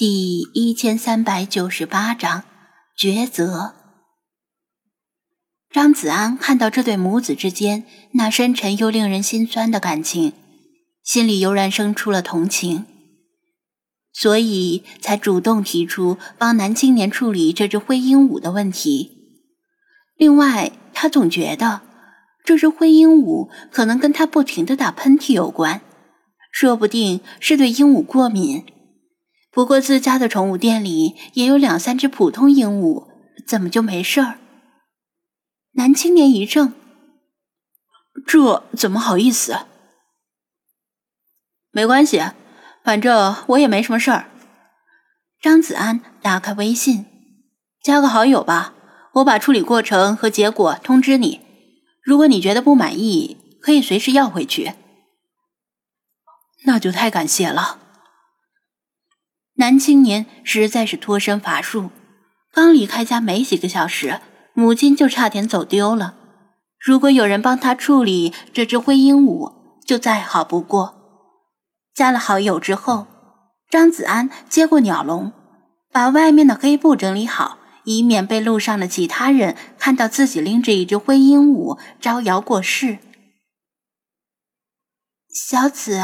第一千三百九十八章抉择。张子安看到这对母子之间那深沉又令人心酸的感情，心里油然生出了同情，所以才主动提出帮男青年处理这只灰鹦鹉的问题。另外，他总觉得这只灰鹦鹉可能跟他不停的打喷嚏有关，说不定是对鹦鹉过敏。不过自家的宠物店里也有两三只普通鹦鹉，怎么就没事儿？男青年一怔，这怎么好意思？没关系，反正我也没什么事儿。张子安打开微信，加个好友吧，我把处理过程和结果通知你。如果你觉得不满意，可以随时要回去。那就太感谢了。男青年实在是脱身乏术，刚离开家没几个小时，母亲就差点走丢了。如果有人帮他处理这只灰鹦鹉，就再好不过。加了好友之后，张子安接过鸟笼，把外面的黑布整理好，以免被路上的其他人看到自己拎着一只灰鹦鹉招摇过市。小紫，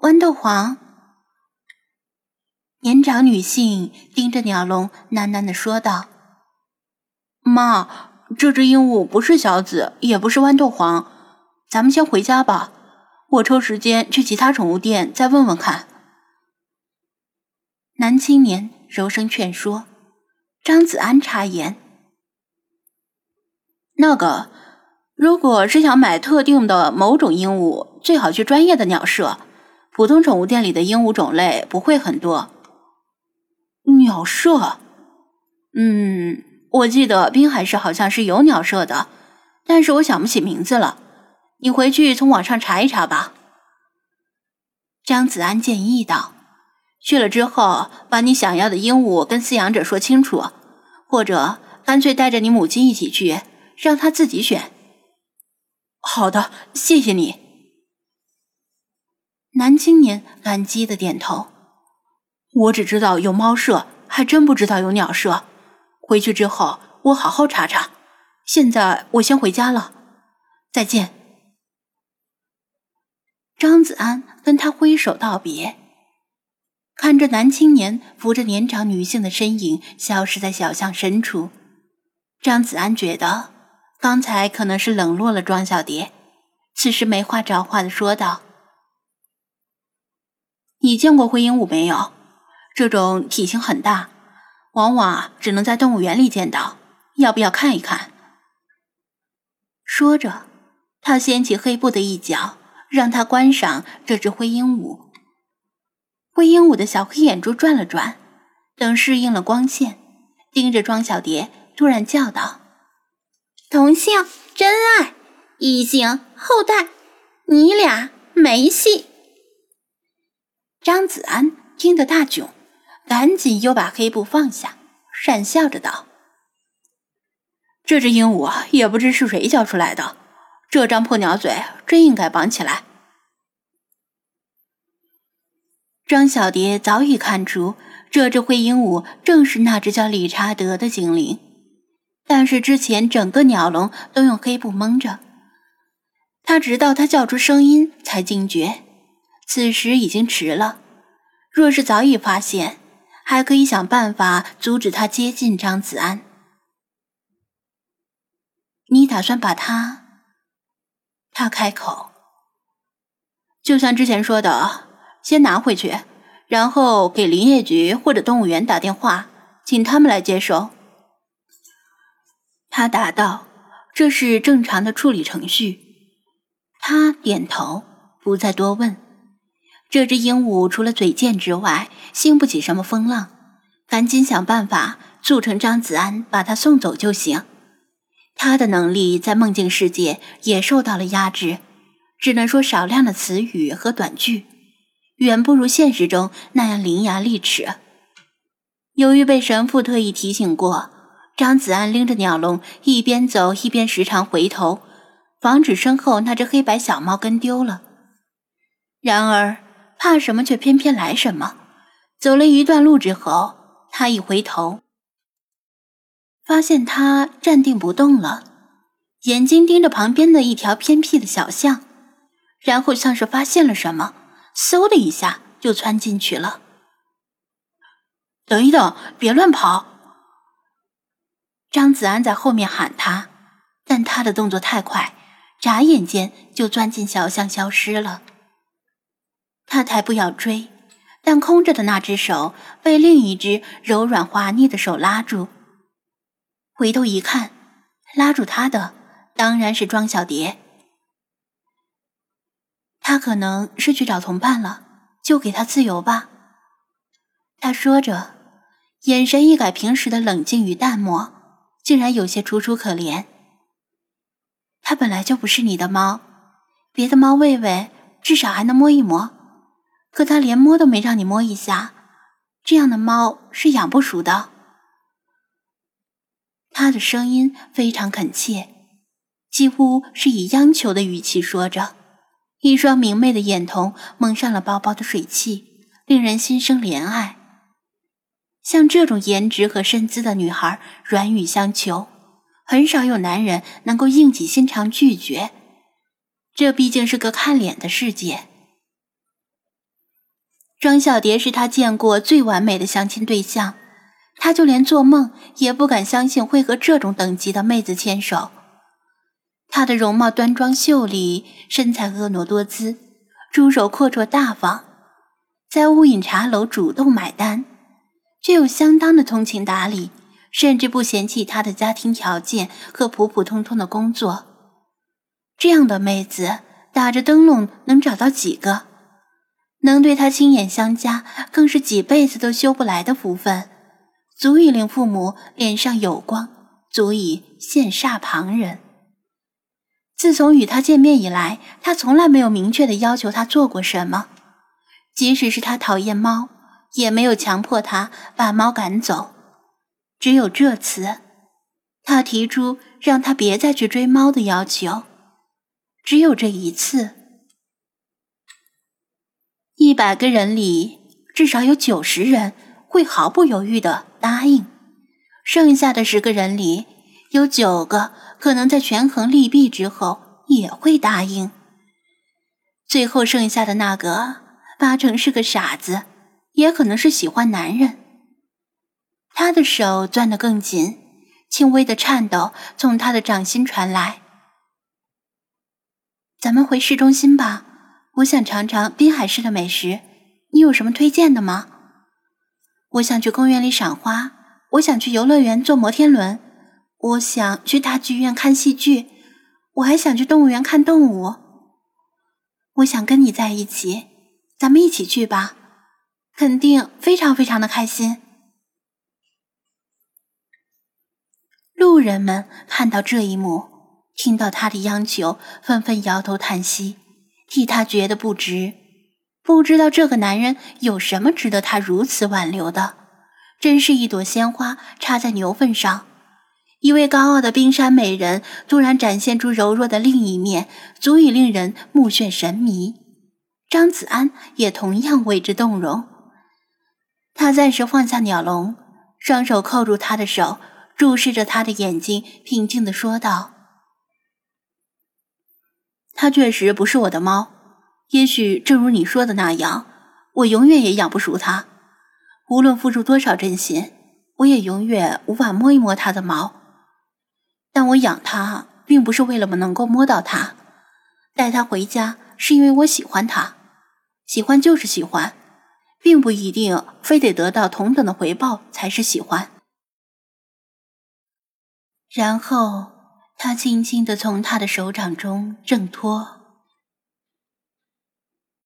豌豆黄。年长女性盯着鸟笼，喃喃地说道：“妈，这只鹦鹉不是小紫，也不是豌豆黄，咱们先回家吧。我抽时间去其他宠物店再问问看。”男青年柔声劝说。张子安插言：“那个，如果是想买特定的某种鹦鹉，最好去专业的鸟舍，普通宠物店里的鹦鹉种类不会很多。”鸟舍，嗯，我记得滨海市好像是有鸟舍的，但是我想不起名字了。你回去从网上查一查吧。”张子安建议道。“去了之后，把你想要的鹦鹉跟饲养者说清楚，或者干脆带着你母亲一起去，让她自己选。”“好的，谢谢你。”男青年感激的点头。我只知道有猫舍，还真不知道有鸟舍。回去之后，我好好查查。现在我先回家了，再见。张子安跟他挥手道别，看着男青年扶着年长女性的身影消失在小巷深处，张子安觉得刚才可能是冷落了庄小蝶，此时没话找话的说道：“你见过灰鹦鹉没有？”这种体型很大，往往只能在动物园里见到。要不要看一看？说着，他掀起黑布的一角，让他观赏这只灰鹦鹉。灰鹦鹉的小黑眼珠转了转，等适应了光线，盯着庄小蝶，突然叫道：“同性真爱，异性后代，你俩没戏。”张子安听得大窘。赶紧又把黑布放下，讪笑着道：“这只鹦鹉也不知是谁教出来的，这张破鸟嘴真应该绑起来。”张小蝶早已看出这只灰鹦鹉正是那只叫理查德的精灵，但是之前整个鸟笼都用黑布蒙着，他直到他叫出声音才惊觉，此时已经迟了。若是早已发现，还可以想办法阻止他接近张子安。你打算把他？他开口，就像之前说的，先拿回去，然后给林业局或者动物园打电话，请他们来接收。他答道：“这是正常的处理程序。”他点头，不再多问。这只鹦鹉除了嘴贱之外，兴不起什么风浪，赶紧想办法促成张子安把它送走就行。他的能力在梦境世界也受到了压制，只能说少量的词语和短句，远不如现实中那样伶牙俐齿。由于被神父特意提醒过，张子安拎着鸟笼一边走一边时常回头，防止身后那只黑白小猫跟丢了。然而。怕什么却偏偏来什么，走了一段路之后，他一回头，发现他站定不动了，眼睛盯着旁边的一条偏僻的小巷，然后像是发现了什么，嗖的一下就窜进去了。等一等，别乱跑！张子安在后面喊他，但他的动作太快，眨眼间就钻进小巷消失了。他抬步要追。但空着的那只手被另一只柔软滑腻的手拉住，回头一看，拉住他的当然是庄小蝶。他可能是去找同伴了，就给他自由吧。他说着，眼神一改平时的冷静与淡漠，竟然有些楚楚可怜。他本来就不是你的猫，别的猫喂喂，至少还能摸一摸。可他连摸都没让你摸一下，这样的猫是养不熟的。他的声音非常恳切，几乎是以央求的语气说着，一双明媚的眼瞳蒙上了薄薄的水汽，令人心生怜爱。像这种颜值和身姿的女孩，软语相求，很少有男人能够硬起心肠拒绝。这毕竟是个看脸的世界。庄小蝶是他见过最完美的相亲对象，他就连做梦也不敢相信会和这种等级的妹子牵手。她的容貌端庄秀丽，身材婀娜多姿，出手阔绰大方，在乌饮茶楼主动买单，却又相当的通情达理，甚至不嫌弃他的家庭条件和普普通通的工作。这样的妹子，打着灯笼能找到几个？能对他亲眼相加，更是几辈子都修不来的福分，足以令父母脸上有光，足以羡煞旁人。自从与他见面以来，他从来没有明确的要求他做过什么，即使是他讨厌猫，也没有强迫他把猫赶走。只有这次，他提出让他别再去追猫的要求，只有这一次。一百个人里，至少有九十人会毫不犹豫的答应，剩下的十个人里，有九个可能在权衡利弊之后也会答应。最后剩下的那个，八成是个傻子，也可能是喜欢男人。他的手攥得更紧，轻微的颤抖从他的掌心传来。咱们回市中心吧。我想尝尝滨海市的美食，你有什么推荐的吗？我想去公园里赏花，我想去游乐园坐摩天轮，我想去大剧院看戏剧，我还想去动物园看动物。我想跟你在一起，咱们一起去吧，肯定非常非常的开心。路人们看到这一幕，听到他的央求，纷纷摇头叹息。替他觉得不值，不知道这个男人有什么值得他如此挽留的，真是一朵鲜花插在牛粪上。一位高傲的冰山美人突然展现出柔弱的另一面，足以令人目眩神迷。张子安也同样为之动容，他暂时放下鸟笼，双手扣住他的手，注视着他的眼睛，平静地说道。它确实不是我的猫，也许正如你说的那样，我永远也养不熟它。无论付出多少真心，我也永远无法摸一摸它的毛。但我养它，并不是为了能够摸到它，带它回家是因为我喜欢它。喜欢就是喜欢，并不一定非得得到同等的回报才是喜欢。然后。他轻轻地从他的手掌中挣脱。